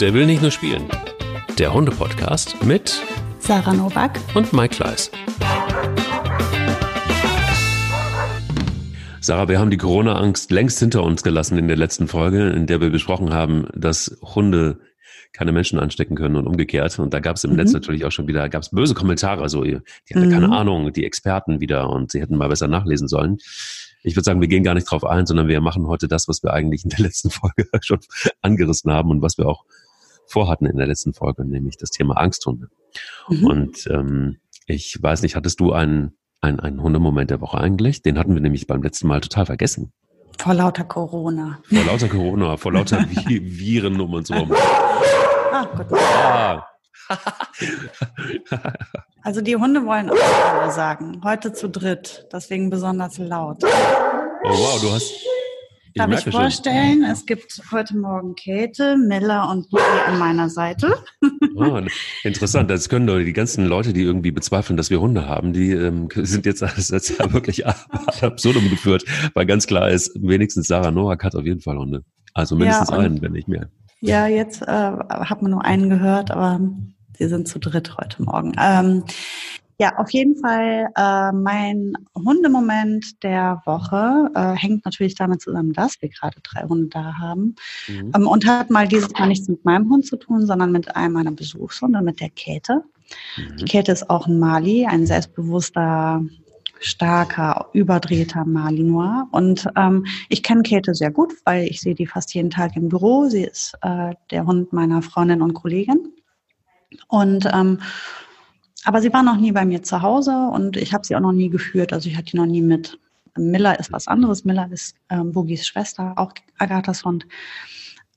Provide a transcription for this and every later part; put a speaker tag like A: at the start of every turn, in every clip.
A: Der will nicht nur spielen. Der Hunde-Podcast mit
B: Sarah Novak
A: und Mike Kleiss. Sarah, wir haben die Corona-Angst längst hinter uns gelassen in der letzten Folge, in der wir besprochen haben, dass Hunde keine Menschen anstecken können und umgekehrt. Und da gab es im mhm. Netz natürlich auch schon wieder, gab es böse Kommentare, so die hatten mhm. keine Ahnung, die Experten wieder und sie hätten mal besser nachlesen sollen. Ich würde sagen, wir gehen gar nicht drauf ein, sondern wir machen heute das, was wir eigentlich in der letzten Folge schon angerissen haben und was wir auch vorhatten in der letzten Folge, nämlich das Thema Angsthunde. Mhm. Und ähm, ich weiß nicht, hattest du einen, einen, einen Hundemoment der Woche eigentlich? Den hatten wir nämlich beim letzten Mal total vergessen.
B: Vor lauter Corona.
A: Vor lauter Corona, vor lauter Viren um uns herum. Ah,
B: Gott. Ah. also die Hunde wollen auch alle sagen. Heute zu dritt, deswegen besonders laut.
A: Oh wow, du hast
B: ich Darf ich vorstellen, schon. es gibt heute Morgen Käthe, Miller und Boogie an meiner Seite.
A: Oh, interessant. Das können doch die ganzen Leute, die irgendwie bezweifeln, dass wir Hunde haben, die ähm, sind jetzt, jetzt wirklich absurdum geführt, weil ganz klar ist, wenigstens Sarah Noack hat auf jeden Fall Hunde. Also mindestens ja, einen, wenn nicht mehr.
B: Ja, jetzt äh, hat man nur einen gehört, aber sie sind zu dritt heute Morgen. Ähm, ja, auf jeden Fall äh, mein Hundemoment der Woche äh, hängt natürlich damit zusammen, dass wir gerade drei Hunde da haben mhm. ähm, und hat mal dieses Mal nichts mit meinem Hund zu tun, sondern mit einem meiner Besuchshunde, mit der Käthe. Mhm. Die Käthe ist auch ein Mali, ein selbstbewusster, starker, überdrehter Malinois. Und ähm, ich kenne Käthe sehr gut, weil ich sehe die fast jeden Tag im Büro. Sie ist äh, der Hund meiner Freundin und Kollegin. Und ähm, aber sie war noch nie bei mir zu Hause und ich habe sie auch noch nie geführt. Also ich hatte die noch nie mit. Miller ist was anderes. Miller ist ähm, Boogies Schwester, auch Agathas Hund.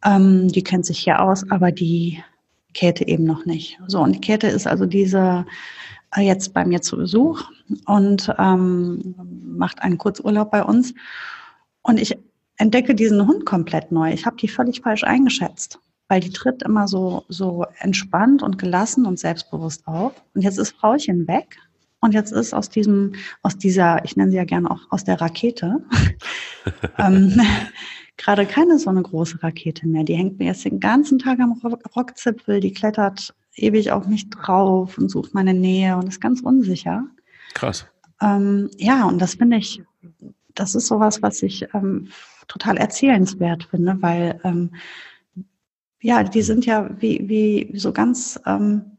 B: Ähm, die kennt sich hier aus, aber die Käthe eben noch nicht. So, und die Käthe ist also diese äh, jetzt bei mir zu Besuch und ähm, macht einen Kurzurlaub bei uns. Und ich entdecke diesen Hund komplett neu. Ich habe die völlig falsch eingeschätzt weil die tritt immer so, so entspannt und gelassen und selbstbewusst auf. Und jetzt ist Frauchen weg. Und jetzt ist aus diesem, aus dieser, ich nenne sie ja gerne auch aus der Rakete, ähm, gerade keine so eine große Rakete mehr. Die hängt mir jetzt den ganzen Tag am Rockzipfel, die klettert ewig auf mich drauf und sucht meine Nähe und ist ganz unsicher.
A: Krass.
B: Ähm, ja, und das finde ich, das ist sowas, was ich ähm, total erzählenswert finde, weil ähm, ja, die sind ja wie, wie so ganz, ähm,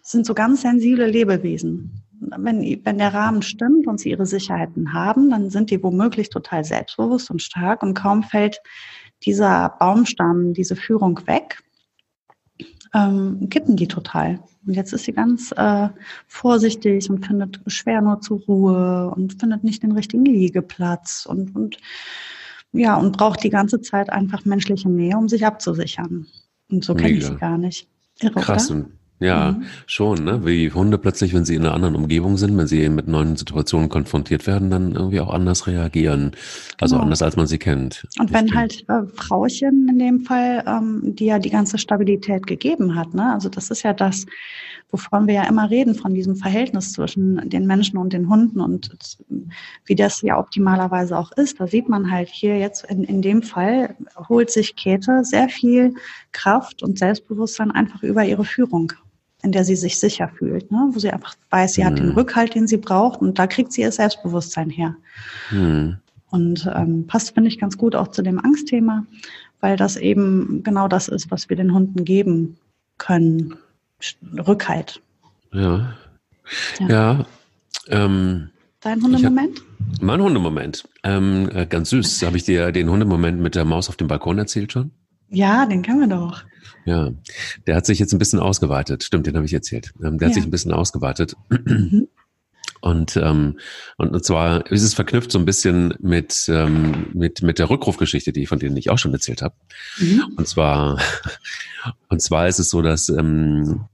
B: sind so ganz sensible Lebewesen. Wenn, wenn der Rahmen stimmt und sie ihre Sicherheiten haben, dann sind die womöglich total selbstbewusst und stark und kaum fällt dieser Baumstamm, diese Führung weg, ähm, kippen die total. Und jetzt ist sie ganz äh, vorsichtig und findet schwer nur zur Ruhe und findet nicht den richtigen Liegeplatz und, und ja, und braucht die ganze Zeit einfach menschliche Nähe, um sich abzusichern. Und so kenne ich sie gar nicht.
A: Irre, Krass. Oder? Ja, mhm. schon, ne? Wie Hunde plötzlich, wenn sie in einer anderen Umgebung sind, wenn sie mit neuen Situationen konfrontiert werden, dann irgendwie auch anders reagieren. Also genau. anders, als man sie kennt.
B: Und wenn halt äh, Frauchen in dem Fall, ähm, die ja die ganze Stabilität gegeben hat, ne? Also das ist ja das, wovon wir ja immer reden, von diesem Verhältnis zwischen den Menschen und den Hunden und wie das ja optimalerweise auch ist. Da sieht man halt hier jetzt in, in dem Fall, holt sich Käthe sehr viel Kraft und Selbstbewusstsein einfach über ihre Führung in der sie sich sicher fühlt, ne? wo sie einfach weiß, sie mhm. hat den mhm. Rückhalt, den sie braucht und da kriegt sie ihr Selbstbewusstsein her. Mhm. Und ähm, passt, finde ich, ganz gut auch zu dem Angstthema, weil das eben genau das ist, was wir den Hunden geben können. Rückhalt.
A: Ja. Ja. ja ähm,
B: Dein Hundemoment?
A: Hab, mein Hundemoment. Ähm, äh, ganz süß. Habe ich dir den Hundemoment mit der Maus auf dem Balkon erzählt schon?
B: Ja, den kennen wir doch.
A: Ja, der hat sich jetzt ein bisschen ausgeweitet. Stimmt, den habe ich erzählt. Ähm, der ja. hat sich ein bisschen ausgeweitet. Mhm. Und, ähm, und, und zwar ist es verknüpft so ein bisschen mit, ähm, mit, mit der Rückrufgeschichte, die von denen ich auch schon erzählt habe. Mhm. Und zwar, und zwar ist es so, dass ähm,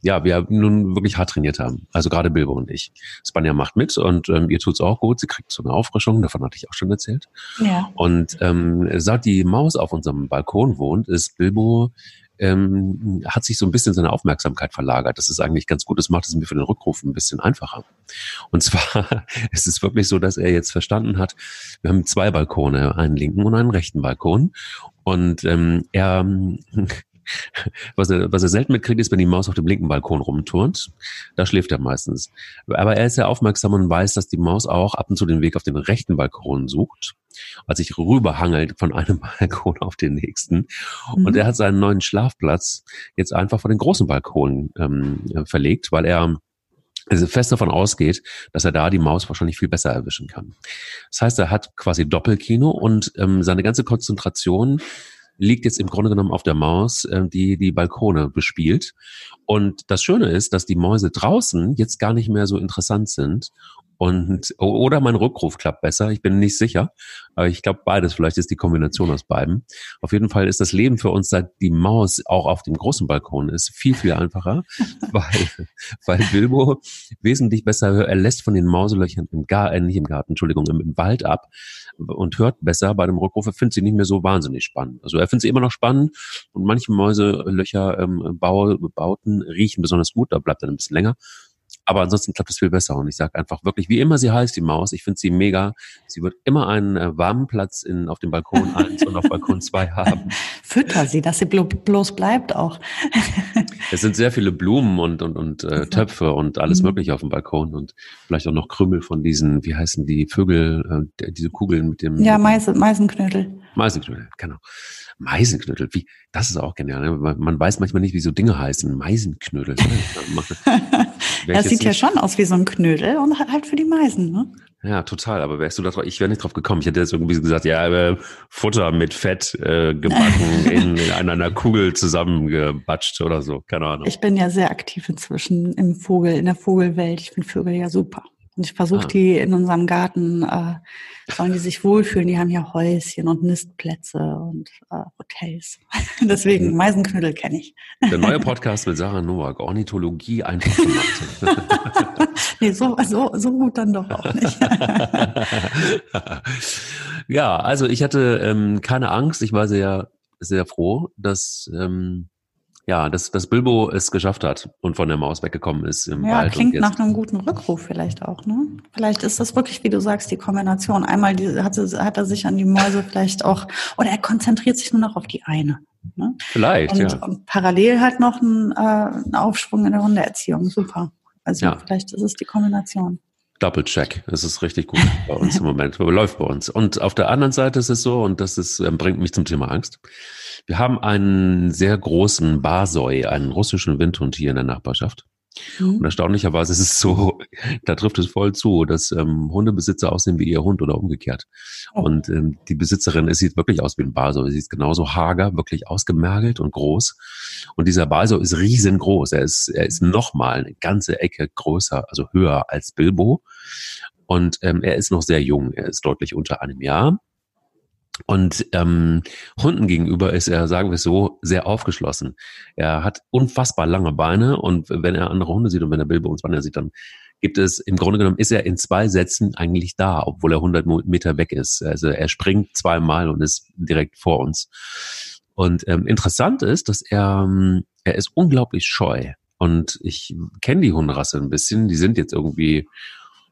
A: ja, wir nun wirklich hart trainiert haben. Also gerade Bilbo und ich. Spanja macht mit und ähm, ihr tut's auch gut. Sie kriegt so eine Auffrischung, davon hatte ich auch schon erzählt. Ja. Und ähm, seit die Maus auf unserem Balkon wohnt, ist Bilbo ähm, hat sich so ein bisschen seine Aufmerksamkeit verlagert. Das ist eigentlich ganz gut. Das macht es mir für den Rückruf ein bisschen einfacher. Und zwar ist es wirklich so, dass er jetzt verstanden hat, wir haben zwei Balkone, einen linken und einen rechten Balkon. Und ähm, er Was er, was er selten mitkriegt, ist, wenn die Maus auf dem linken Balkon rumturnt. Da schläft er meistens. Aber er ist sehr aufmerksam und weiß, dass die Maus auch ab und zu den Weg auf den rechten Balkon sucht, als sich rüberhangelt von einem Balkon auf den nächsten. Mhm. Und er hat seinen neuen Schlafplatz jetzt einfach vor den großen Balkon ähm, verlegt, weil er also fest davon ausgeht, dass er da die Maus wahrscheinlich viel besser erwischen kann. Das heißt, er hat quasi Doppelkino und ähm, seine ganze Konzentration liegt jetzt im Grunde genommen auf der Maus, äh, die die Balkone bespielt. Und das Schöne ist, dass die Mäuse draußen jetzt gar nicht mehr so interessant sind und oder mein Rückruf klappt besser. Ich bin nicht sicher, aber ich glaube beides. Vielleicht ist die Kombination aus beiden. Auf jeden Fall ist das Leben für uns, seit die Maus auch auf dem großen Balkon ist, viel viel einfacher, weil weil Bilbo wesentlich besser. Er lässt von den Mauselöchern im Garten, äh, nicht im Garten, Entschuldigung, im, im Wald ab und hört besser bei dem Rückruf. Er findet sie nicht mehr so wahnsinnig spannend. Also er findet sie immer noch spannend und manche Mäuselöcher ähm, Bauten riechen besonders gut. Da bleibt er ein bisschen länger. Aber ansonsten klappt es viel besser. Und ich sage einfach wirklich, wie immer sie heißt, die Maus, ich finde sie mega. Sie wird immer einen äh, warmen Platz in, auf dem Balkon 1 und auf Balkon 2 haben.
B: Fütter sie, dass sie blo bloß bleibt auch.
A: es sind sehr viele Blumen und, und, und äh, Töpfe und alles mhm. Mögliche auf dem Balkon und vielleicht auch noch Krümel von diesen, wie heißen die Vögel, äh, diese Kugeln mit dem.
B: Ja, Meisen, Meisenknödel.
A: Meisenknödel, genau. Meisenknödel, wie, das ist auch genial. Ne? Man, man weiß manchmal nicht, wie so Dinge heißen. Meisenknödel.
B: das sieht ja schon aus wie so ein Knödel und halt für die Meisen, ne?
A: Ja, total. Aber wärst du da drauf, ich wäre nicht drauf gekommen. Ich hätte jetzt irgendwie gesagt, ja, äh, Futter mit Fett äh, gebacken, in, in einer Kugel zusammengebatscht oder so. Keine Ahnung.
B: Ich bin ja sehr aktiv inzwischen im Vogel, in der Vogelwelt. Ich finde Vögel ja super. Und ich versuche ah. die in unserem Garten, äh, sollen die sich wohlfühlen. Die haben hier Häuschen und Nistplätze und äh, Hotels. Deswegen, mhm. Meisenknödel kenne ich.
A: Der neue Podcast mit Sarah Nowak, Ornithologie einfach gemacht.
B: nee, so, so, so gut dann doch auch nicht.
A: ja, also ich hatte ähm, keine Angst. Ich war sehr, sehr froh, dass ähm, ja, dass, dass Bilbo es geschafft hat und von der Maus weggekommen ist im
B: ja,
A: Wald.
B: klingt nach einem guten Rückruf vielleicht auch, ne? Vielleicht ist das wirklich, wie du sagst, die Kombination. Einmal die, hat, hat er sich an die Mäuse vielleicht auch, oder er konzentriert sich nur noch auf die eine. Ne?
A: Vielleicht,
B: und,
A: ja.
B: Und parallel halt noch ein, äh, ein Aufschwung in der Hundeerziehung. Super. Also ja. vielleicht ist es die Kombination.
A: Double Check. Das ist richtig gut bei uns im Moment. Läuft bei uns. Und auf der anderen Seite ist es so, und das ist, ähm, bringt mich zum Thema Angst. Wir haben einen sehr großen Barsoi, einen russischen Windhund hier in der Nachbarschaft. Mhm. Und erstaunlicherweise ist es so, da trifft es voll zu, dass ähm, Hundebesitzer aussehen wie ihr Hund oder umgekehrt. Oh. Und ähm, die Besitzerin, es sieht wirklich aus wie ein Barsoi. Sie ist genauso hager, wirklich ausgemergelt und groß. Und dieser Barsoi ist riesengroß. Er ist, er ist nochmal eine ganze Ecke größer, also höher als Bilbo. Und ähm, er ist noch sehr jung. Er ist deutlich unter einem Jahr. Und ähm, Hunden gegenüber ist er, sagen wir es so, sehr aufgeschlossen. Er hat unfassbar lange Beine und wenn er andere Hunde sieht und wenn er Bilbo und Spanner sieht, dann gibt es, im Grunde genommen ist er in zwei Sätzen eigentlich da, obwohl er 100 Meter weg ist. Also er springt zweimal und ist direkt vor uns. Und ähm, interessant ist, dass er, ähm, er ist unglaublich scheu. Und ich kenne die Hunderasse ein bisschen. Die sind jetzt irgendwie,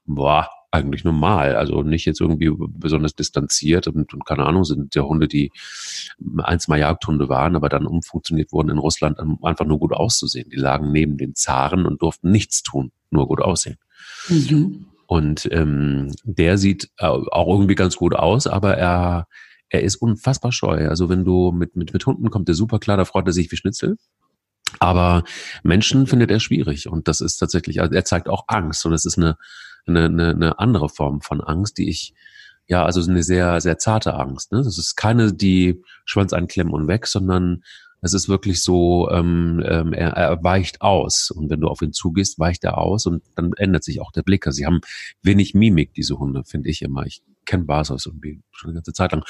A: boah, eigentlich normal. Also nicht jetzt irgendwie besonders distanziert und, und keine Ahnung, sind ja Hunde, die eins mal Jagdhunde waren, aber dann umfunktioniert wurden in Russland, um einfach nur gut auszusehen. Die lagen neben den Zaren und durften nichts tun, nur gut aussehen. Mhm. Und ähm, der sieht auch irgendwie ganz gut aus, aber er, er ist unfassbar scheu. Also wenn du mit, mit, mit Hunden kommt der super klar, da freut er sich wie Schnitzel. Aber Menschen findet er schwierig und das ist tatsächlich, also er zeigt auch Angst und es ist eine, eine, eine, eine andere Form von Angst, die ich, ja, also eine sehr, sehr zarte Angst. Ne? Das ist keine, die Schwanz einklemmen und weg, sondern es ist wirklich so, ähm, ähm, er, er weicht aus. Und wenn du auf ihn zugehst, weicht er aus und dann ändert sich auch der Blick. Also sie haben wenig Mimik, diese Hunde, finde ich immer. Ich kenne Basos irgendwie schon eine ganze Zeit lang.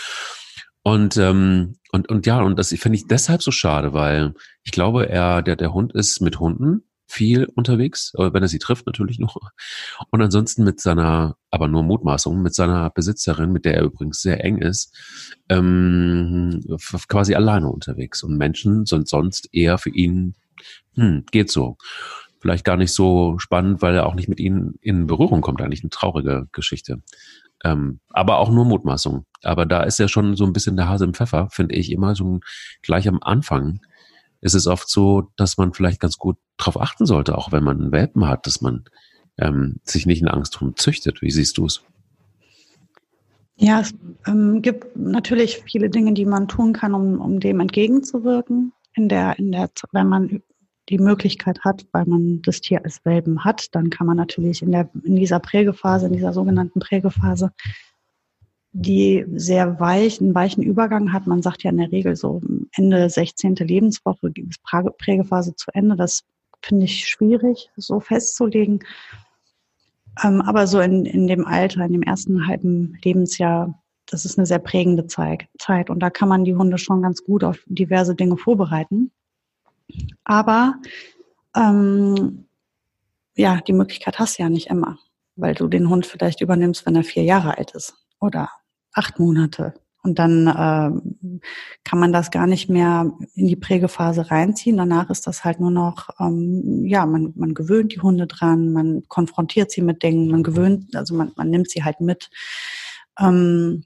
A: Und, ähm, und, und ja, und das finde ich deshalb so schade, weil ich glaube, er, der, der Hund ist mit Hunden viel unterwegs, wenn er sie trifft natürlich noch. Und ansonsten mit seiner, aber nur Mutmaßung, mit seiner Besitzerin, mit der er übrigens sehr eng ist, ähm, quasi alleine unterwegs. Und Menschen sind sonst eher für ihn, hm, geht so. Vielleicht gar nicht so spannend, weil er auch nicht mit ihnen in Berührung kommt. Eigentlich eine traurige Geschichte. Ähm, aber auch nur Mutmaßung. Aber da ist ja schon so ein bisschen der Hase im Pfeffer, finde ich immer so gleich am Anfang ist es oft so, dass man vielleicht ganz gut darauf achten sollte, auch wenn man einen Welpen hat, dass man ähm, sich nicht in Angst drum züchtet. Wie siehst du es?
B: Ja, es ähm, gibt natürlich viele Dinge, die man tun kann, um, um dem entgegenzuwirken. In der, in der, wenn man die Möglichkeit hat, weil man das Tier als Welpen hat, dann kann man natürlich in, der, in dieser Prägephase, in dieser sogenannten Prägephase, die sehr weich, einen weichen Übergang hat. Man sagt ja in der Regel so Ende 16. Lebenswoche ist Prägephase zu Ende. Das finde ich schwierig, so festzulegen. Ähm, aber so in, in dem Alter, in dem ersten halben Lebensjahr, das ist eine sehr prägende Zeit. Und da kann man die Hunde schon ganz gut auf diverse Dinge vorbereiten. Aber ähm, ja, die Möglichkeit hast du ja nicht immer, weil du den Hund vielleicht übernimmst, wenn er vier Jahre alt ist oder acht Monate. Und dann äh, kann man das gar nicht mehr in die Prägephase reinziehen. Danach ist das halt nur noch, ähm, ja, man, man gewöhnt die Hunde dran, man konfrontiert sie mit Dingen, man gewöhnt, also man, man nimmt sie halt mit. Ähm,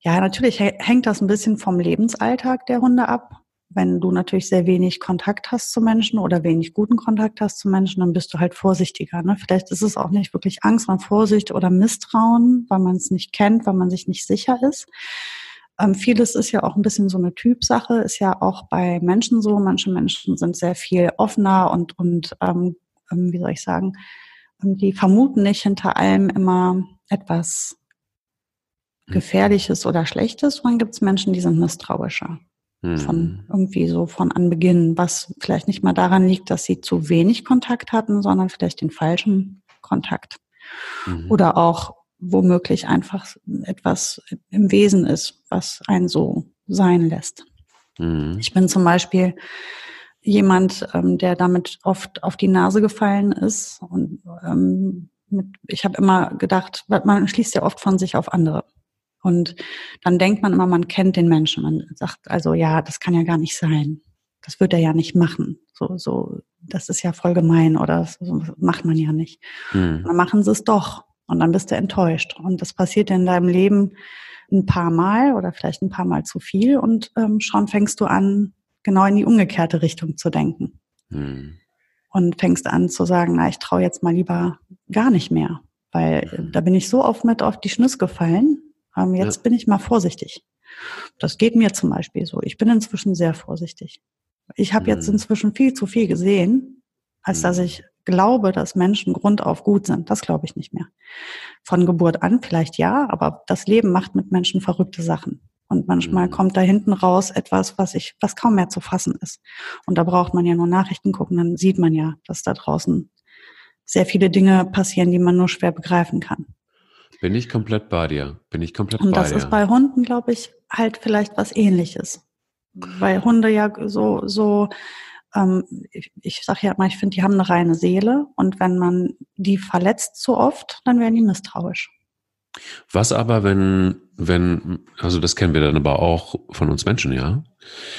B: ja, natürlich hängt das ein bisschen vom Lebensalltag der Hunde ab wenn du natürlich sehr wenig Kontakt hast zu Menschen oder wenig guten Kontakt hast zu Menschen, dann bist du halt vorsichtiger. Ne? Vielleicht ist es auch nicht wirklich Angst, sondern Vorsicht oder Misstrauen, weil man es nicht kennt, weil man sich nicht sicher ist. Ähm, vieles ist ja auch ein bisschen so eine Typsache, ist ja auch bei Menschen so. Manche Menschen sind sehr viel offener und, und ähm, ähm wie soll ich sagen, ähm, die vermuten nicht hinter allem immer etwas hm. Gefährliches oder Schlechtes. Und dann gibt es Menschen, die sind misstrauischer. Von hm. irgendwie so von Anbeginn, was vielleicht nicht mal daran liegt, dass sie zu wenig Kontakt hatten, sondern vielleicht den falschen Kontakt. Mhm. Oder auch womöglich einfach etwas im Wesen ist, was einen so sein lässt. Mhm. Ich bin zum Beispiel jemand, ähm, der damit oft auf die Nase gefallen ist. Und ähm, mit, ich habe immer gedacht, man schließt ja oft von sich auf andere. Und dann denkt man immer, man kennt den Menschen. Man sagt also, ja, das kann ja gar nicht sein. Das wird er ja nicht machen. So, so, das ist ja voll gemein oder so macht man ja nicht. Mhm. Dann machen sie es doch. Und dann bist du enttäuscht. Und das passiert in deinem Leben ein paar Mal oder vielleicht ein paar Mal zu viel und ähm, schon fängst du an, genau in die umgekehrte Richtung zu denken. Mhm. Und fängst an zu sagen, na, ich traue jetzt mal lieber gar nicht mehr. Weil mhm. da bin ich so oft mit auf die Schnüsse gefallen, ähm, jetzt ja. bin ich mal vorsichtig. Das geht mir zum Beispiel so. Ich bin inzwischen sehr vorsichtig. Ich habe mhm. jetzt inzwischen viel zu viel gesehen, als mhm. dass ich glaube, dass Menschen grundauf gut sind. Das glaube ich nicht mehr. Von Geburt an vielleicht ja, aber das Leben macht mit Menschen verrückte Sachen. Und manchmal mhm. kommt da hinten raus etwas, was ich, was kaum mehr zu fassen ist. Und da braucht man ja nur Nachrichten gucken, dann sieht man ja, dass da draußen sehr viele Dinge passieren, die man nur schwer begreifen kann.
A: Bin ich komplett bei dir. Bin ich komplett
B: Und
A: bei
B: dir. Und das ist bei Hunden, glaube ich, halt vielleicht was ähnliches. Weil Hunde ja so, so, ähm, ich, ich sage ja immer, ich finde, die haben eine reine Seele. Und wenn man die verletzt zu oft, dann werden die misstrauisch.
A: Was aber, wenn, wenn, also das kennen wir dann aber auch von uns Menschen, ja.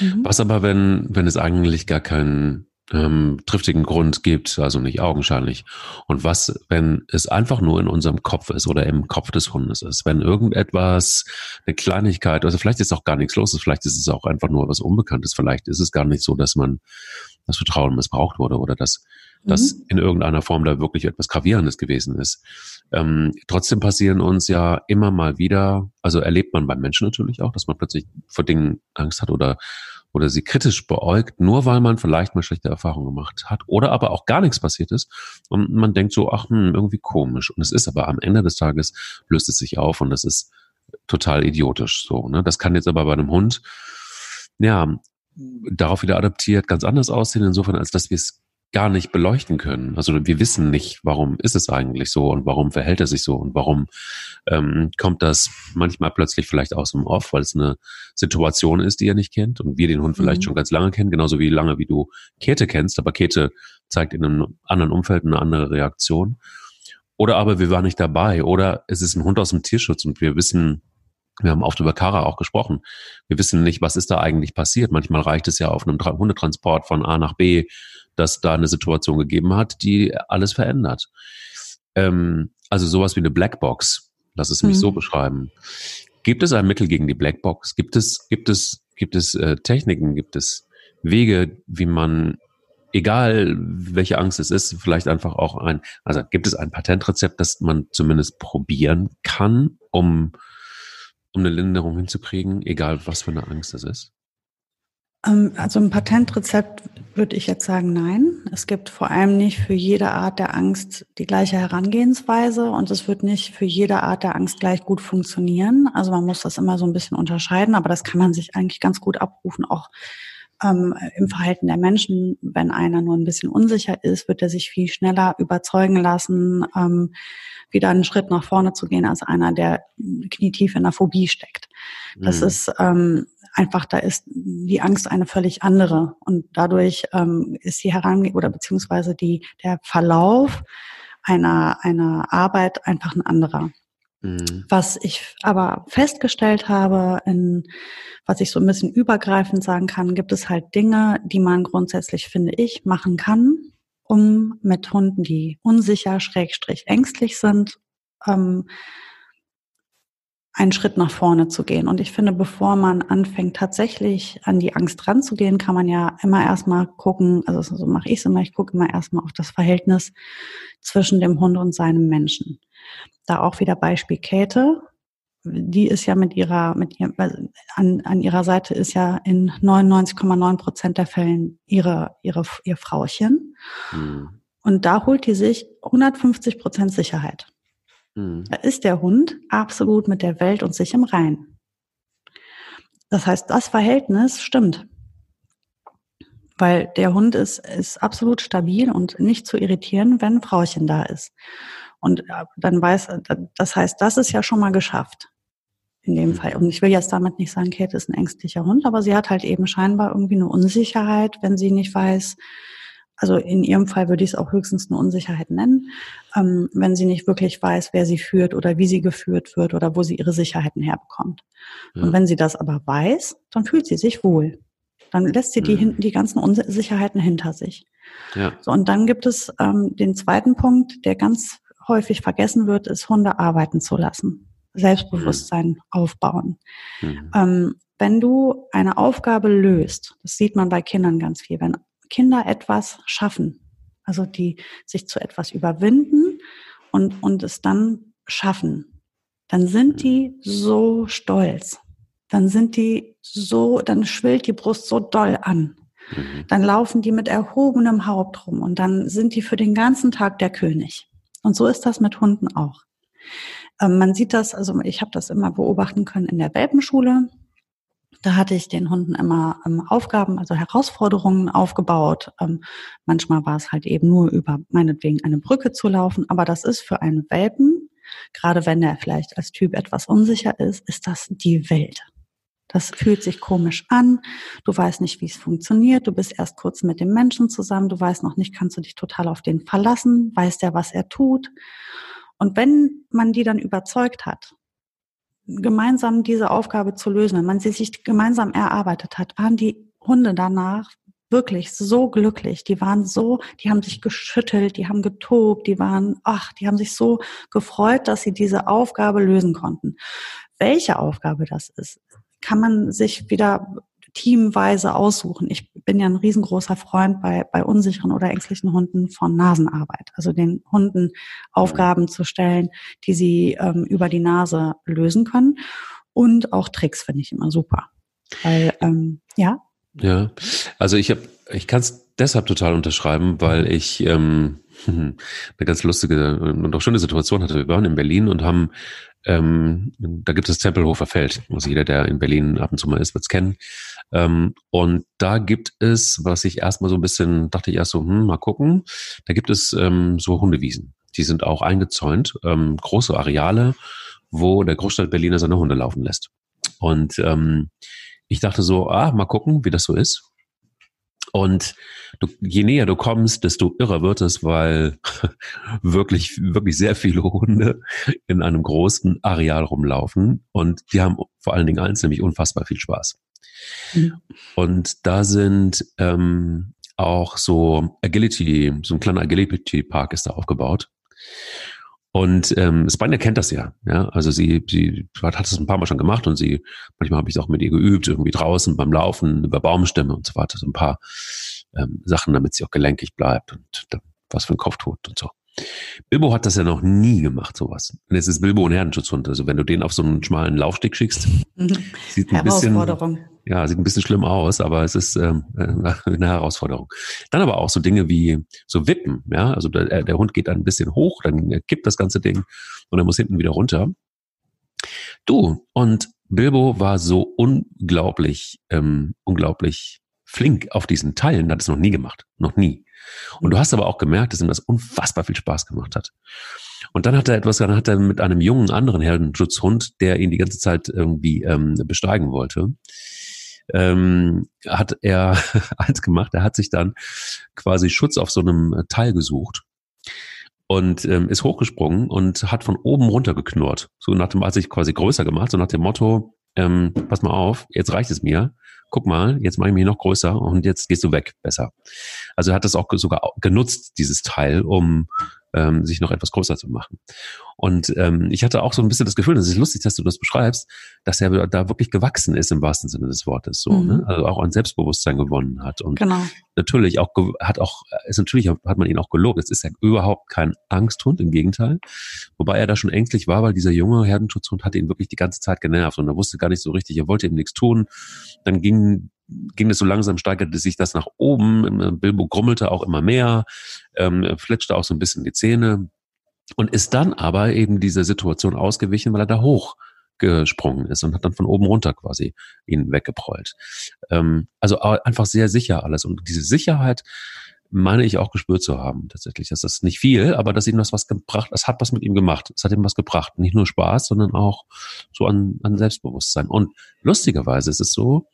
A: Mhm. Was aber, wenn, wenn es eigentlich gar keinen ähm, triftigen Grund gibt, also nicht augenscheinlich. Und was, wenn es einfach nur in unserem Kopf ist oder im Kopf des Hundes ist, wenn irgendetwas, eine Kleinigkeit, also vielleicht ist auch gar nichts los, vielleicht ist es auch einfach nur was Unbekanntes, vielleicht ist es gar nicht so, dass man das Vertrauen missbraucht wurde oder dass, mhm. dass in irgendeiner Form da wirklich etwas Gravierendes gewesen ist. Ähm, trotzdem passieren uns ja immer mal wieder, also erlebt man beim Menschen natürlich auch, dass man plötzlich vor Dingen Angst hat oder oder sie kritisch beäugt, nur weil man vielleicht mal schlechte Erfahrungen gemacht hat oder aber auch gar nichts passiert ist und man denkt so, ach, hm, irgendwie komisch. Und es ist aber am Ende des Tages löst es sich auf und das ist total idiotisch so. Ne? Das kann jetzt aber bei einem Hund, ja, darauf wieder adaptiert ganz anders aussehen, insofern, als dass wir es gar nicht beleuchten können. Also wir wissen nicht, warum ist es eigentlich so und warum verhält er sich so und warum ähm, kommt das manchmal plötzlich vielleicht aus dem Off, weil es eine Situation ist, die er nicht kennt und wir den Hund vielleicht mhm. schon ganz lange kennen, genauso wie lange wie du Käthe kennst, aber Käthe zeigt in einem anderen Umfeld eine andere Reaktion. Oder aber wir waren nicht dabei oder es ist ein Hund aus dem Tierschutz und wir wissen, wir haben oft über Kara auch gesprochen. Wir wissen nicht, was ist da eigentlich passiert. Manchmal reicht es ja auf einem Hundetransport von A nach B dass da eine Situation gegeben hat, die alles verändert. Ähm, also sowas wie eine Blackbox, lass es mich mhm. so beschreiben. Gibt es ein Mittel gegen die Blackbox? Gibt es, gibt es, gibt es äh, Techniken? Gibt es Wege, wie man, egal welche Angst es ist, vielleicht einfach auch ein, also gibt es ein Patentrezept, das man zumindest probieren kann, um, um eine Linderung hinzukriegen, egal was für eine Angst es ist?
B: Ähm, also ein Patentrezept würde ich jetzt sagen, nein. Es gibt vor allem nicht für jede Art der Angst die gleiche Herangehensweise und es wird nicht für jede Art der Angst gleich gut funktionieren. Also man muss das immer so ein bisschen unterscheiden, aber das kann man sich eigentlich ganz gut abrufen, auch ähm, im Verhalten der Menschen. Wenn einer nur ein bisschen unsicher ist, wird er sich viel schneller überzeugen lassen, ähm, wieder einen Schritt nach vorne zu gehen, als einer, der knietief in der Phobie steckt. Das mhm. ist ähm, einfach, da ist die Angst eine völlig andere. Und dadurch ähm, ist die Herange oder beziehungsweise die, der Verlauf einer, einer Arbeit einfach ein anderer. Mhm. Was ich aber festgestellt habe, in, was ich so ein bisschen übergreifend sagen kann, gibt es halt Dinge, die man grundsätzlich, finde ich, machen kann, um mit Hunden, die unsicher, schrägstrich ängstlich sind, ähm, einen Schritt nach vorne zu gehen. Und ich finde, bevor man anfängt, tatsächlich an die Angst ranzugehen, kann man ja immer erstmal gucken, also so mache ich es immer, ich gucke immer erstmal auf das Verhältnis zwischen dem Hund und seinem Menschen. Da auch wieder Beispiel Käthe. Die ist ja mit ihrer, mit ihr, an, an ihrer Seite ist ja in 99,9 Prozent der Fällen ihre, ihre, ihr Frauchen. Mhm. Und da holt die sich 150 Prozent Sicherheit. Mhm. Da ist der Hund absolut mit der Welt und sich im Rein. Das heißt, das Verhältnis stimmt. Weil der Hund ist, ist absolut stabil und nicht zu irritieren, wenn Frauchen da ist. Und äh, dann weiß, das heißt, das ist ja schon mal geschafft. In dem mhm. Fall. Und ich will jetzt damit nicht sagen, Kate ist ein ängstlicher Hund, aber sie hat halt eben scheinbar irgendwie eine Unsicherheit, wenn sie nicht weiß, also in ihrem Fall würde ich es auch höchstens eine Unsicherheit nennen, ähm, wenn sie nicht wirklich weiß, wer sie führt oder wie sie geführt wird oder wo sie ihre Sicherheiten herbekommt. Ja. Und wenn sie das aber weiß, dann fühlt sie sich wohl. Dann lässt sie die, mhm. die ganzen Unsicherheiten hinter sich. Ja. So, und dann gibt es ähm, den zweiten Punkt, der ganz häufig vergessen wird, ist Hunde arbeiten zu lassen. Selbstbewusstsein mhm. aufbauen. Mhm. Ähm, wenn du eine Aufgabe löst, das sieht man bei Kindern ganz viel, wenn Kinder etwas schaffen, also die sich zu etwas überwinden und, und es dann schaffen, dann sind die so stolz. Dann sind die so, dann schwillt die Brust so doll an. Mhm. Dann laufen die mit erhobenem Haupt rum und dann sind die für den ganzen Tag der König. Und so ist das mit Hunden auch. Ähm, man sieht das, also ich habe das immer beobachten können in der Welpenschule. Da hatte ich den Hunden immer ähm, Aufgaben, also Herausforderungen aufgebaut. Ähm, manchmal war es halt eben nur über meinetwegen eine Brücke zu laufen, aber das ist für einen Welpen, gerade wenn er vielleicht als Typ etwas unsicher ist, ist das die Welt. Das fühlt sich komisch an. Du weißt nicht, wie es funktioniert. Du bist erst kurz mit dem Menschen zusammen. Du weißt noch nicht, kannst du dich total auf den verlassen? Weiß der, was er tut? Und wenn man die dann überzeugt hat, gemeinsam diese Aufgabe zu lösen, wenn man sie sich gemeinsam erarbeitet hat, waren die Hunde danach wirklich so glücklich. Die waren so, die haben sich geschüttelt, die haben getobt, die waren, ach, die haben sich so gefreut, dass sie diese Aufgabe lösen konnten. Welche Aufgabe das ist, kann man sich wieder teamweise aussuchen. Ich bin ja ein riesengroßer Freund bei, bei unsicheren oder ängstlichen Hunden von Nasenarbeit. Also den Hunden Aufgaben zu stellen, die sie ähm, über die Nase lösen können. Und auch Tricks finde ich immer super. Weil, ähm, ja.
A: Ja, also ich habe, ich kann es deshalb total unterschreiben, weil ich ähm, eine ganz lustige und auch schöne Situation hatte. Wir waren in Berlin und haben ähm, da gibt es Tempelhofer Feld. Also jeder, der in Berlin ab und zu mal ist, wird es kennen. Ähm, und da gibt es, was ich erstmal so ein bisschen, dachte ich erst so, hm, mal gucken, da gibt es ähm, so Hundewiesen. Die sind auch eingezäunt, ähm, große Areale, wo der Großstadt Berliner seine Hunde laufen lässt. Und ähm, ich dachte so, ah, mal gucken, wie das so ist. Und du, je näher du kommst, desto irrer wird es, weil wirklich, wirklich sehr viele Hunde in einem großen Areal rumlaufen. Und die haben vor allen Dingen eins, nämlich unfassbar viel Spaß. Mhm. Und da sind ähm, auch so Agility, so ein kleiner Agility-Park ist da aufgebaut. Und ähm, Spanier kennt das ja, ja. Also sie, sie hat, hat das ein paar Mal schon gemacht und sie, manchmal habe ich es auch mit ihr geübt, irgendwie draußen beim Laufen, über Baumstämme und so weiter, so ein paar ähm, Sachen, damit sie auch gelenkig bleibt und was für ein Kopf tut und so. Bilbo hat das ja noch nie gemacht, sowas. Und jetzt ist Bilbo ein Herdenschutzhund. Also wenn du den auf so einen schmalen Laufsteg schickst,
B: mhm. sieht ein bisschen,
A: ja, sieht ein bisschen schlimm aus, aber es ist ähm, äh, eine Herausforderung. Dann aber auch so Dinge wie so Wippen, ja. Also der, der Hund geht dann ein bisschen hoch, dann kippt das ganze Ding und er muss hinten wieder runter. Du, und Bilbo war so unglaublich, ähm, unglaublich flink auf diesen Teilen, hat es noch nie gemacht. Noch nie. Und du hast aber auch gemerkt, dass ihm das unfassbar viel Spaß gemacht hat. Und dann hat er etwas, dann hat er mit einem jungen anderen Herdenschutzhund, der ihn die ganze Zeit irgendwie ähm, besteigen wollte, ähm, hat er eins gemacht. Er hat sich dann quasi Schutz auf so einem Teil gesucht und ähm, ist hochgesprungen und hat von oben runter geknurrt. So nach dem, hat sich quasi größer gemacht, so nach dem Motto, ähm, pass mal auf, jetzt reicht es mir guck mal, jetzt mache ich mich noch größer und jetzt gehst du weg, besser. Also er hat das auch sogar genutzt, dieses Teil, um ähm, sich noch etwas größer zu machen. Und ähm, ich hatte auch so ein bisschen das Gefühl, das ist lustig, dass du das beschreibst, dass er da wirklich gewachsen ist im wahrsten Sinne des Wortes, so, mhm. ne? also auch an Selbstbewusstsein gewonnen hat und genau. natürlich auch hat auch ist natürlich hat man ihn auch gelobt. Es ist ja überhaupt kein Angsthund, im Gegenteil, wobei er da schon ängstlich war, weil dieser junge Herdenschutzhund hatte ihn wirklich die ganze Zeit genervt und er wusste gar nicht so richtig, er wollte ihm nichts tun. Dann ging ging es so langsam, steigerte sich das nach oben. Bilbo grummelte auch immer mehr, ähm, fletschte auch so ein bisschen die Zähne und ist dann aber eben dieser Situation ausgewichen, weil er da hoch gesprungen ist und hat dann von oben runter quasi ihn weggeprollt. Ähm, also einfach sehr sicher alles. Und diese Sicherheit meine ich auch gespürt zu haben, tatsächlich. Das ist nicht viel, aber dass ihm das was gebracht, es hat was mit ihm gemacht. Es hat ihm was gebracht. Nicht nur Spaß, sondern auch so an, an Selbstbewusstsein. Und lustigerweise ist es so,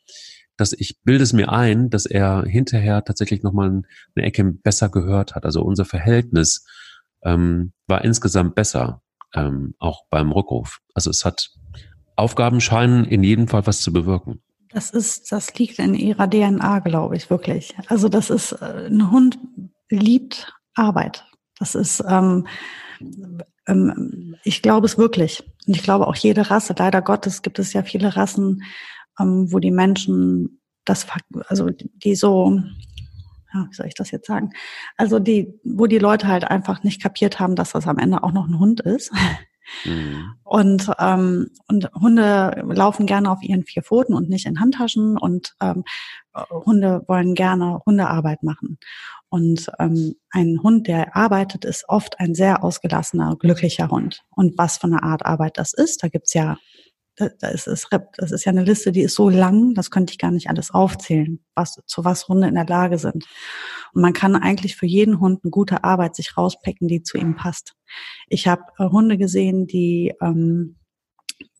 A: dass ich bilde es mir ein, dass er hinterher tatsächlich nochmal eine Ecke besser gehört hat. Also unser Verhältnis ähm, war insgesamt besser, ähm, auch beim Rückruf. Also es hat Aufgaben scheinen in jedem Fall was zu bewirken.
B: Das ist, das liegt in ihrer DNA, glaube ich, wirklich. Also das ist, äh, ein Hund liebt Arbeit. Das ist, ähm, ähm, ich glaube es wirklich. Und ich glaube auch jede Rasse. Leider Gottes gibt es ja viele Rassen, ähm, wo die Menschen das, also die so, ja, wie soll ich das jetzt sagen? Also die, wo die Leute halt einfach nicht kapiert haben, dass das am Ende auch noch ein Hund ist. Mhm. Und, ähm, und Hunde laufen gerne auf ihren vier Pfoten und nicht in Handtaschen und ähm, Hunde wollen gerne Hundearbeit machen. Und ähm, ein Hund, der arbeitet, ist oft ein sehr ausgelassener, glücklicher Hund. Und was für eine Art Arbeit das ist, da gibt's ja da ist es, das ist ja eine Liste, die ist so lang, das könnte ich gar nicht alles aufzählen, was, zu was Hunde in der Lage sind. Und man kann eigentlich für jeden Hund eine gute Arbeit sich rauspicken, die zu ihm passt. Ich habe äh, Hunde gesehen, die ähm,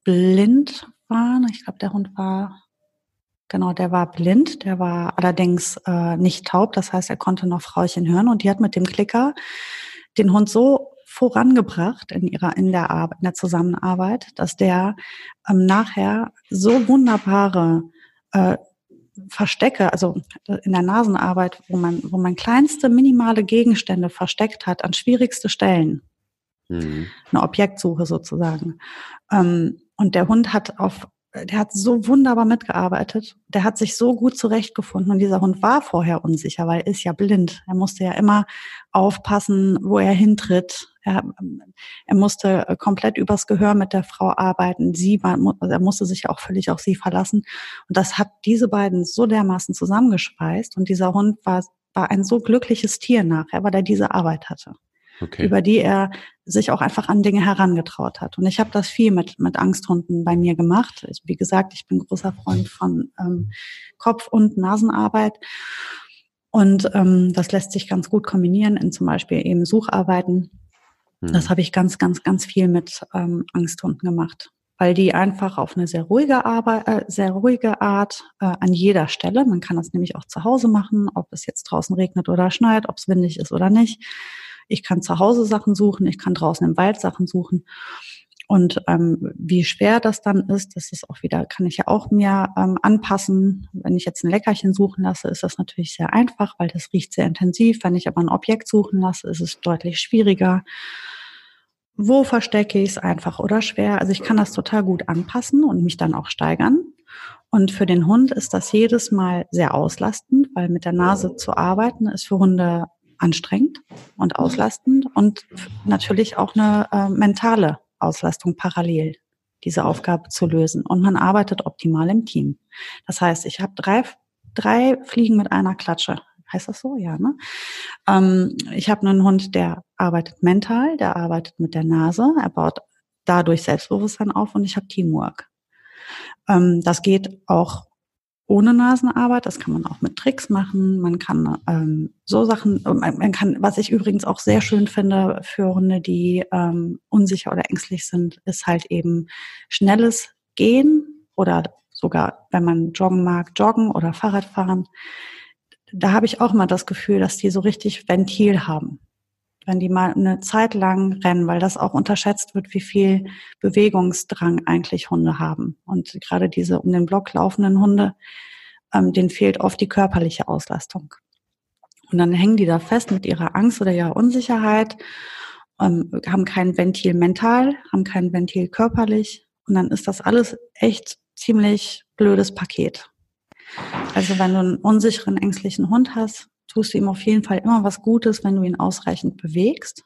B: blind waren. Ich glaube, der Hund war, genau, der war blind, der war allerdings äh, nicht taub, das heißt, er konnte noch Frauchen hören und die hat mit dem Klicker den Hund so vorangebracht in ihrer in der Arbeit, in der Zusammenarbeit, dass der ähm, nachher so wunderbare äh, Verstecke, also in der Nasenarbeit, wo man, wo man kleinste minimale Gegenstände versteckt hat an schwierigste Stellen. Mhm. Eine Objektsuche sozusagen. Ähm, und der Hund hat auf der hat so wunderbar mitgearbeitet. Der hat sich so gut zurechtgefunden. Und dieser Hund war vorher unsicher, weil er ist ja blind. Er musste ja immer aufpassen, wo er hintritt. Er, er musste komplett übers Gehör mit der Frau arbeiten. Sie war, also er musste sich auch völlig auf sie verlassen. Und das hat diese beiden so dermaßen zusammengespeist. Und dieser Hund war, war ein so glückliches Tier nachher, weil er diese Arbeit hatte okay. über die er sich auch einfach an Dinge herangetraut hat. Und ich habe das viel mit, mit Angsthunden bei mir gemacht. Also wie gesagt, ich bin großer Freund von ähm, Kopf- und Nasenarbeit. Und ähm, das lässt sich ganz gut kombinieren in zum Beispiel eben Sucharbeiten. Mhm. Das habe ich ganz, ganz, ganz viel mit ähm, Angsthunden gemacht weil die einfach auf eine sehr ruhige Arbeit, äh, sehr ruhige Art äh, an jeder Stelle, man kann das nämlich auch zu Hause machen, ob es jetzt draußen regnet oder schneit, ob es windig ist oder nicht, ich kann zu Hause Sachen suchen, ich kann draußen im Wald Sachen suchen. Und ähm, wie schwer das dann ist, das ist auch wieder, kann ich ja auch mir ähm, anpassen. Wenn ich jetzt ein Leckerchen suchen lasse, ist das natürlich sehr einfach, weil das riecht sehr intensiv. Wenn ich aber ein Objekt suchen lasse, ist es deutlich schwieriger. wo verstecke ich es einfach oder schwer. Also ich kann das total gut anpassen und mich dann auch steigern. Und für den Hund ist das jedes Mal sehr auslastend, weil mit der Nase zu arbeiten ist für Hunde anstrengend und auslastend und natürlich auch eine äh, mentale Auslastung parallel, diese Aufgabe zu lösen. Und man arbeitet optimal im Team. Das heißt, ich habe drei, drei Fliegen mit einer Klatsche. Heißt das so? Ja, ne? Ähm, ich habe einen Hund, der arbeitet mental, der arbeitet mit der Nase, er baut dadurch Selbstbewusstsein auf und ich habe Teamwork. Ähm, das geht auch ohne Nasenarbeit. Das kann man auch mit Tricks machen. Man kann ähm, so Sachen, man kann, was ich übrigens auch sehr schön finde für Hunde, die ähm, unsicher oder ängstlich sind, ist halt eben schnelles Gehen oder sogar, wenn man joggen mag, joggen oder Fahrrad fahren. Da habe ich auch mal das Gefühl, dass die so richtig Ventil haben wenn die mal eine Zeit lang rennen, weil das auch unterschätzt wird, wie viel Bewegungsdrang eigentlich Hunde haben. Und gerade diese um den Block laufenden Hunde, ähm, denen fehlt oft die körperliche Auslastung. Und dann hängen die da fest mit ihrer Angst oder ihrer Unsicherheit, ähm, haben kein Ventil mental, haben kein Ventil körperlich. Und dann ist das alles echt ziemlich blödes Paket. Also wenn du einen unsicheren, ängstlichen Hund hast, tust du ihm auf jeden Fall immer was Gutes, wenn du ihn ausreichend bewegst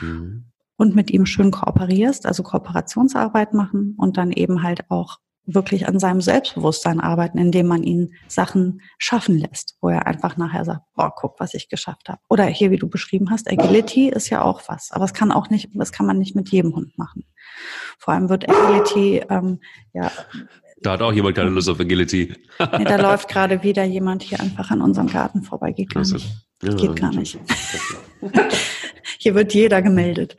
B: mhm. und mit ihm schön kooperierst, also Kooperationsarbeit machen und dann eben halt auch wirklich an seinem Selbstbewusstsein arbeiten, indem man ihn Sachen schaffen lässt, wo er einfach nachher sagt, boah, guck, was ich geschafft habe. Oder hier, wie du beschrieben hast, Agility ist ja auch was, aber es kann auch nicht, das kann man nicht mit jedem Hund machen. Vor allem wird Agility ähm, ja
A: da hat auch jemand keine Lust auf Agility.
B: nee, da läuft gerade wieder jemand hier einfach an unserem Garten vorbei. Geht gar nicht. Ja, Geht gar nicht. hier wird jeder gemeldet.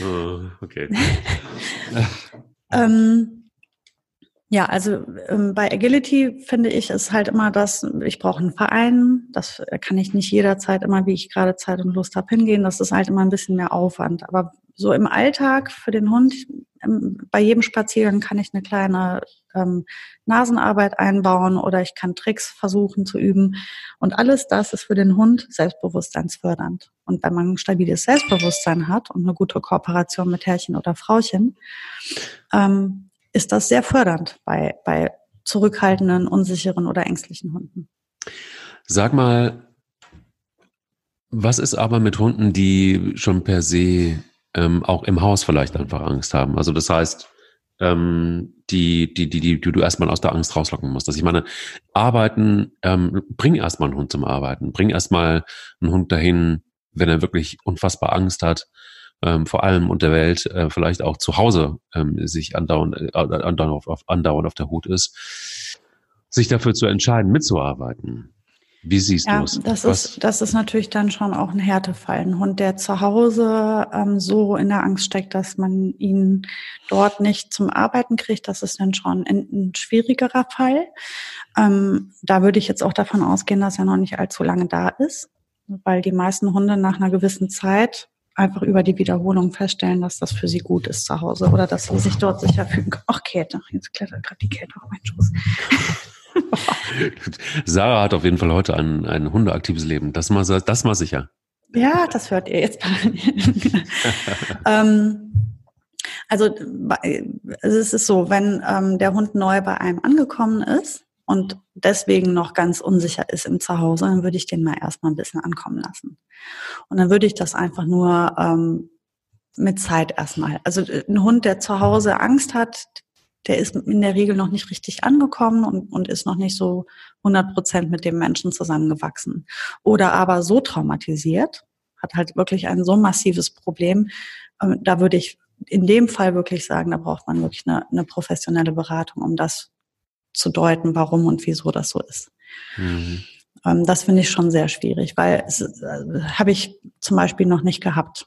A: Oh, okay.
B: ähm, ja, also ähm, bei Agility finde ich es halt immer das, ich brauche einen Verein, das kann ich nicht jederzeit immer, wie ich gerade Zeit und Lust habe, hingehen. Das ist halt immer ein bisschen mehr Aufwand. Aber so im Alltag für den Hund, ähm, bei jedem Spaziergang kann ich eine kleine ähm, Nasenarbeit einbauen oder ich kann Tricks versuchen zu üben. Und alles das ist für den Hund selbstbewusstseinsfördernd. Und wenn man ein stabiles Selbstbewusstsein hat und eine gute Kooperation mit Herrchen oder Frauchen, ähm, ist das sehr fördernd bei, bei zurückhaltenden, unsicheren oder ängstlichen Hunden.
A: Sag mal, was ist aber mit Hunden, die schon per se ähm, auch im Haus vielleicht einfach Angst haben? Also das heißt, ähm, die, die, die, die, die du erstmal aus der Angst rauslocken musst. Also ich meine, arbeiten, ähm, bring erstmal einen Hund zum Arbeiten, bring erstmal einen Hund dahin, wenn er wirklich unfassbar Angst hat, ähm, vor allem unter Welt, äh, vielleicht auch zu Hause ähm, sich andauernd, äh, andauernd, auf, andauernd auf der Hut ist, sich dafür zu entscheiden, mitzuarbeiten. Wie siehst ja, du es?
B: Das ist, das ist natürlich dann schon auch ein Härtefall. Ein Hund, der zu Hause ähm, so in der Angst steckt, dass man ihn dort nicht zum Arbeiten kriegt, das ist dann schon ein, ein schwierigerer Fall. Ähm, da würde ich jetzt auch davon ausgehen, dass er noch nicht allzu lange da ist, weil die meisten Hunde nach einer gewissen Zeit einfach über die Wiederholung feststellen, dass das für sie gut ist zu Hause oder dass sie sich dort sicher fühlen. Ach, Käthe, jetzt klettert gerade die Käthe auf meinen Schoß.
A: Sarah hat auf jeden Fall heute ein, ein hundeaktives Leben. Das mal, das mal sicher.
B: Ja, das hört ihr jetzt. ähm, also, es ist so, wenn ähm, der Hund neu bei einem angekommen ist und deswegen noch ganz unsicher ist im Zuhause, dann würde ich den mal erstmal ein bisschen ankommen lassen. Und dann würde ich das einfach nur ähm, mit Zeit erstmal. Also ein Hund, der zu Hause Angst hat, der ist in der Regel noch nicht richtig angekommen und, und ist noch nicht so 100 Prozent mit dem Menschen zusammengewachsen. Oder aber so traumatisiert, hat halt wirklich ein so massives Problem. Ähm, da würde ich in dem Fall wirklich sagen, da braucht man wirklich eine, eine professionelle Beratung, um das zu deuten, warum und wieso das so ist. Mhm. Ähm, das finde ich schon sehr schwierig, weil es äh, habe ich zum Beispiel noch nicht gehabt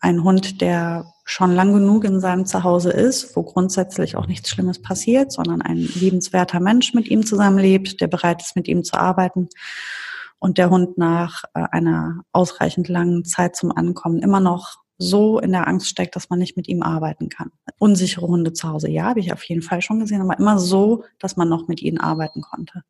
B: ein Hund, der schon lang genug in seinem Zuhause ist, wo grundsätzlich auch nichts Schlimmes passiert, sondern ein liebenswerter Mensch mit ihm zusammenlebt, der bereit ist, mit ihm zu arbeiten und der Hund nach äh, einer ausreichend langen Zeit zum Ankommen immer noch so in der Angst steckt, dass man nicht mit ihm arbeiten kann. Unsichere Hunde zu Hause, ja, habe ich auf jeden Fall schon gesehen, aber immer so, dass man noch mit ihnen arbeiten konnte.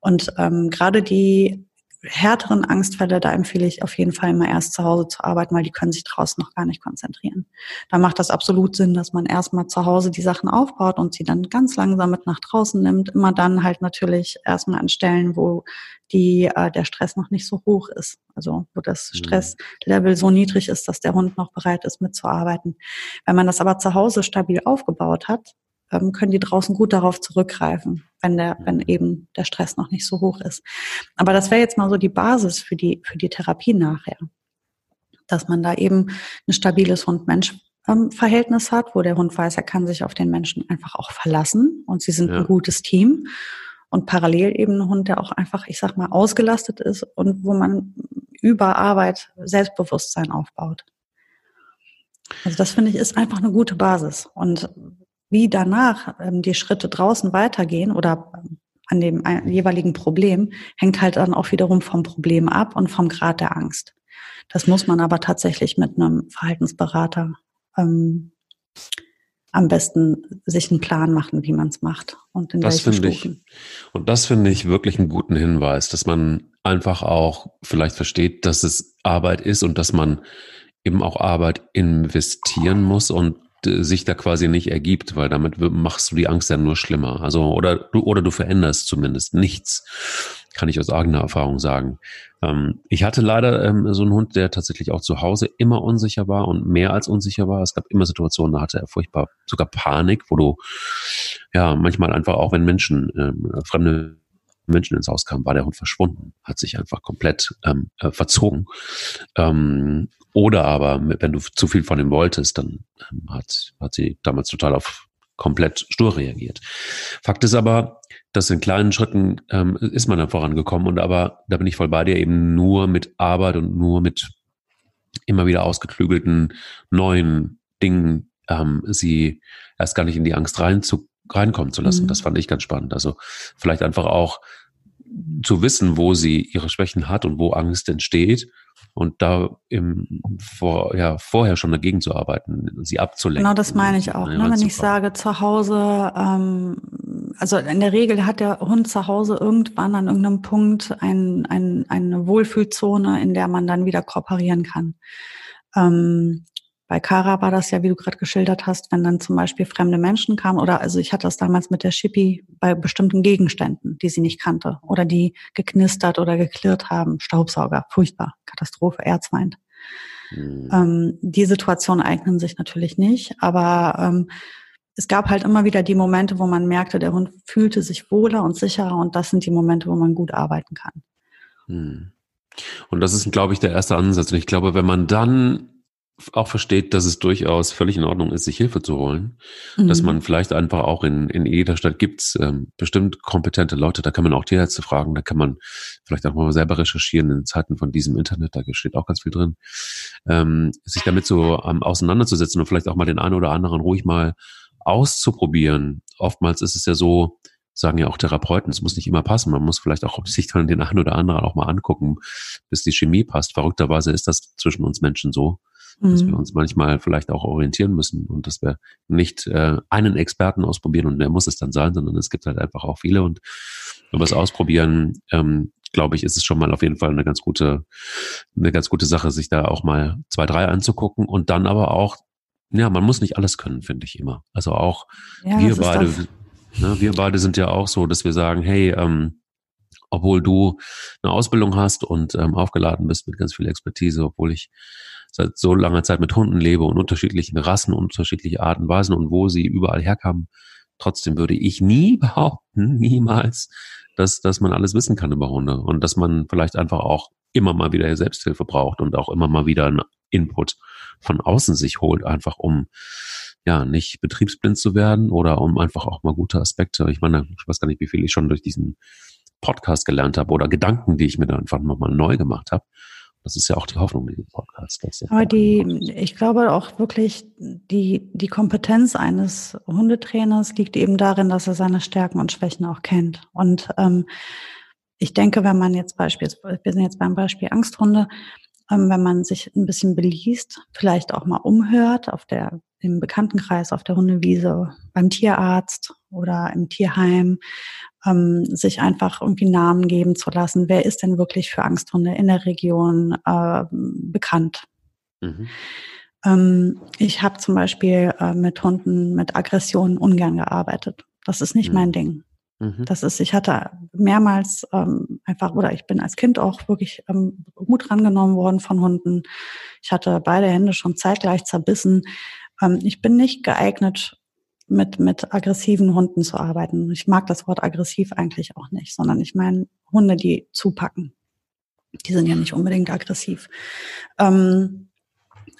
B: Und ähm, gerade die härteren Angstfälle, da empfehle ich auf jeden Fall immer erst zu Hause zu arbeiten, weil die können sich draußen noch gar nicht konzentrieren. Da macht das absolut Sinn, dass man erstmal zu Hause die Sachen aufbaut und sie dann ganz langsam mit nach draußen nimmt. Immer dann halt natürlich erstmal an Stellen, wo die, äh, der Stress noch nicht so hoch ist. Also wo das mhm. Stresslevel so niedrig ist, dass der Hund noch bereit ist mitzuarbeiten. Wenn man das aber zu Hause stabil aufgebaut hat, ähm, können die draußen gut darauf zurückgreifen, wenn der, wenn eben der Stress noch nicht so hoch ist. Aber das wäre jetzt mal so die Basis für die, für die Therapie nachher. Dass man da eben ein stabiles Hund-Mensch-Verhältnis hat, wo der Hund weiß, er kann sich auf den Menschen einfach auch verlassen und sie sind ja. ein gutes Team. Und parallel eben ein Hund, der auch einfach, ich sag mal, ausgelastet ist und wo man über Arbeit Selbstbewusstsein aufbaut. Also das finde ich ist einfach eine gute Basis. Und wie danach ähm, die Schritte draußen weitergehen oder ähm, an dem jeweiligen Problem, hängt halt dann auch wiederum vom Problem ab und vom Grad der Angst. Das muss man aber tatsächlich mit einem Verhaltensberater ähm, am besten sich einen Plan machen, wie man es macht und in
A: das finde ich und das finde ich wirklich einen guten Hinweis, dass man einfach auch vielleicht versteht, dass es Arbeit ist und dass man eben auch Arbeit investieren muss und sich da quasi nicht ergibt, weil damit machst du die Angst ja nur schlimmer. Also oder du oder du veränderst zumindest nichts, kann ich aus eigener Erfahrung sagen. Ähm, ich hatte leider ähm, so einen Hund, der tatsächlich auch zu Hause immer unsicher war und mehr als unsicher war. Es gab immer Situationen, da hatte er furchtbar sogar Panik, wo du ja manchmal einfach auch, wenn Menschen ähm, fremde Menschen ins Haus kamen, war der Hund verschwunden, hat sich einfach komplett ähm, äh, verzogen. Ähm, oder aber, wenn du zu viel von ihm wolltest, dann ähm, hat, hat sie damals total auf komplett stur reagiert. Fakt ist aber, dass in kleinen Schritten ähm, ist man dann vorangekommen und aber, da bin ich voll bei dir, eben nur mit Arbeit und nur mit immer wieder ausgeklügelten neuen Dingen ähm, sie erst gar nicht in die Angst rein zu, reinkommen zu lassen. Mhm. Das fand ich ganz spannend. Also vielleicht einfach auch zu wissen, wo sie ihre Schwächen hat und wo Angst entsteht und da im, vor, ja, vorher schon dagegen zu arbeiten, sie abzulenken.
B: Genau, das meine ich auch. Ne? Wenn ich sage zu Hause, ähm, also in der Regel hat der Hund zu Hause irgendwann an irgendeinem Punkt ein, ein, eine Wohlfühlzone, in der man dann wieder kooperieren kann. Ähm, bei Kara war das ja, wie du gerade geschildert hast, wenn dann zum Beispiel fremde Menschen kamen oder also ich hatte das damals mit der Schippi bei bestimmten Gegenständen, die sie nicht kannte oder die geknistert oder geklirrt haben. Staubsauger, furchtbar, Katastrophe, Erzfeind. Mhm. Ähm, die Situationen eignen sich natürlich nicht, aber ähm, es gab halt immer wieder die Momente, wo man merkte, der Hund fühlte sich wohler und sicherer und das sind die Momente, wo man gut arbeiten kann.
A: Mhm. Und das ist, glaube ich, der erste Ansatz. Und ich glaube, wenn man dann auch versteht, dass es durchaus völlig in Ordnung ist, sich Hilfe zu holen. Mhm. Dass man vielleicht einfach auch in, in jeder Stadt gibt's ähm, bestimmt kompetente Leute, da kann man auch Tierärzte fragen, da kann man vielleicht auch mal selber recherchieren in Zeiten von diesem Internet, da steht auch ganz viel drin. Ähm, sich damit so ähm, auseinanderzusetzen und vielleicht auch mal den einen oder anderen ruhig mal auszuprobieren. Oftmals ist es ja so, sagen ja auch Therapeuten, es muss nicht immer passen. Man muss vielleicht auch sich dann den einen oder anderen auch mal angucken, bis die Chemie passt. Verrückterweise ist das zwischen uns Menschen so dass wir mhm. uns manchmal vielleicht auch orientieren müssen und dass wir nicht äh, einen Experten ausprobieren und der muss es dann sein, sondern es gibt halt einfach auch viele und über das Ausprobieren, ähm, glaube ich, ist es schon mal auf jeden Fall eine ganz gute, eine ganz gute Sache, sich da auch mal zwei, drei anzugucken und dann aber auch, ja, man muss nicht alles können, finde ich immer. Also auch ja, wir beide, ne, wir beide sind ja auch so, dass wir sagen, hey, ähm, obwohl du eine Ausbildung hast und ähm, aufgeladen bist mit ganz viel Expertise, obwohl ich seit so langer Zeit mit Hunden lebe und unterschiedlichen Rassen, unterschiedliche Arten Weisen und wo sie überall herkamen. Trotzdem würde ich nie behaupten, niemals, dass, dass man alles wissen kann über Hunde und dass man vielleicht einfach auch immer mal wieder Selbsthilfe braucht und auch immer mal wieder einen Input von außen sich holt, einfach um ja nicht betriebsblind zu werden oder um einfach auch mal gute Aspekte. Ich meine, ich weiß gar nicht, wie viel ich schon durch diesen Podcast gelernt habe oder Gedanken, die ich mir dann einfach nochmal neu gemacht habe. Das ist ja auch die Hoffnung dieses Podcasts.
B: Aber die, ich glaube auch wirklich, die, die Kompetenz eines Hundetrainers liegt eben darin, dass er seine Stärken und Schwächen auch kennt. Und ähm, ich denke, wenn man jetzt beispielsweise, wir sind jetzt beim Beispiel Angsthunde, ähm, wenn man sich ein bisschen beliest, vielleicht auch mal umhört auf der im Bekanntenkreis, auf der Hundewiese, beim Tierarzt oder im Tierheim, ähm, sich einfach irgendwie Namen geben zu lassen. Wer ist denn wirklich für Angsthunde in der Region äh, bekannt? Mhm. Ähm, ich habe zum Beispiel äh, mit Hunden mit Aggressionen ungern gearbeitet. Das ist nicht mhm. mein Ding. Mhm. Das ist, ich hatte mehrmals ähm, einfach, oder ich bin als Kind auch wirklich ähm, gut rangenommen worden von Hunden. Ich hatte beide Hände schon zeitgleich zerbissen. Ähm, ich bin nicht geeignet, mit, mit aggressiven Hunden zu arbeiten. Ich mag das Wort aggressiv eigentlich auch nicht, sondern ich meine Hunde, die zupacken. Die sind ja nicht unbedingt aggressiv. Ähm,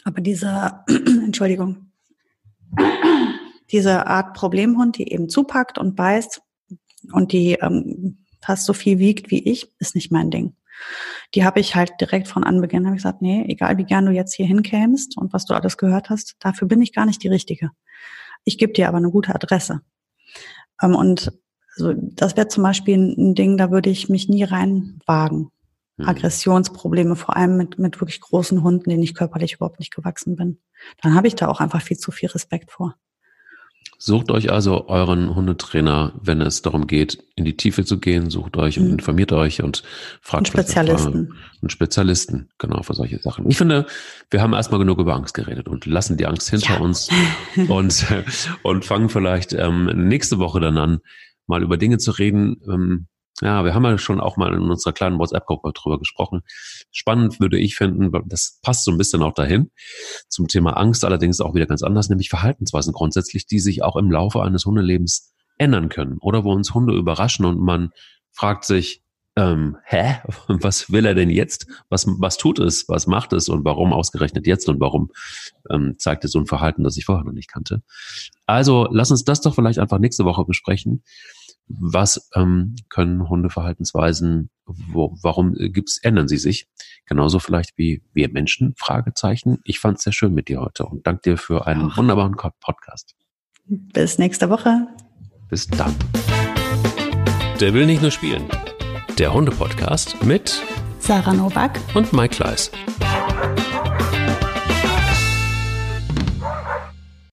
B: aber diese, Entschuldigung, diese Art Problemhund, die eben zupackt und beißt und die ähm, fast so viel wiegt wie ich, ist nicht mein Ding. Die habe ich halt direkt von Anbeginn habe ich gesagt, nee, egal wie gern du jetzt hier hinkämst und was du alles gehört hast, dafür bin ich gar nicht die Richtige. Ich gebe dir aber eine gute Adresse. Ähm, und also das wäre zum Beispiel ein Ding, da würde ich mich nie reinwagen. Mhm. Aggressionsprobleme, vor allem mit, mit wirklich großen Hunden, denen ich körperlich überhaupt nicht gewachsen bin. Dann habe ich da auch einfach viel zu viel Respekt vor.
A: Sucht euch also euren Hundetrainer, wenn es darum geht, in die Tiefe zu gehen. Sucht euch und mhm. informiert euch und fragt
B: einen Spezialisten.
A: Einen Spezialisten, genau, für solche Sachen. Ich finde, wir haben erstmal genug über Angst geredet und lassen die Angst hinter ja. uns und, und fangen vielleicht ähm, nächste Woche dann an, mal über Dinge zu reden, ähm, ja, wir haben ja schon auch mal in unserer kleinen WhatsApp-Gruppe drüber gesprochen. Spannend würde ich finden, das passt so ein bisschen auch dahin, zum Thema Angst, allerdings auch wieder ganz anders, nämlich Verhaltensweisen grundsätzlich, die sich auch im Laufe eines Hundelebens ändern können oder wo uns Hunde überraschen und man fragt sich, ähm, hä, was will er denn jetzt? Was, was tut es? Was macht es? Und warum ausgerechnet jetzt? Und warum ähm, zeigt es so ein Verhalten, das ich vorher noch nicht kannte? Also lass uns das doch vielleicht einfach nächste Woche besprechen was ähm, können Hundeverhaltensweisen, wo, warum gibt's, ändern sie sich? Genauso vielleicht wie wir Menschen? Fragezeichen. Ich fand es sehr schön mit dir heute und danke dir für einen Auch. wunderbaren Podcast.
B: Bis nächste Woche.
A: Bis dann. Der will nicht nur spielen. Der Hunde-Podcast mit
B: Sarah Novak
A: und Mike Kleiss.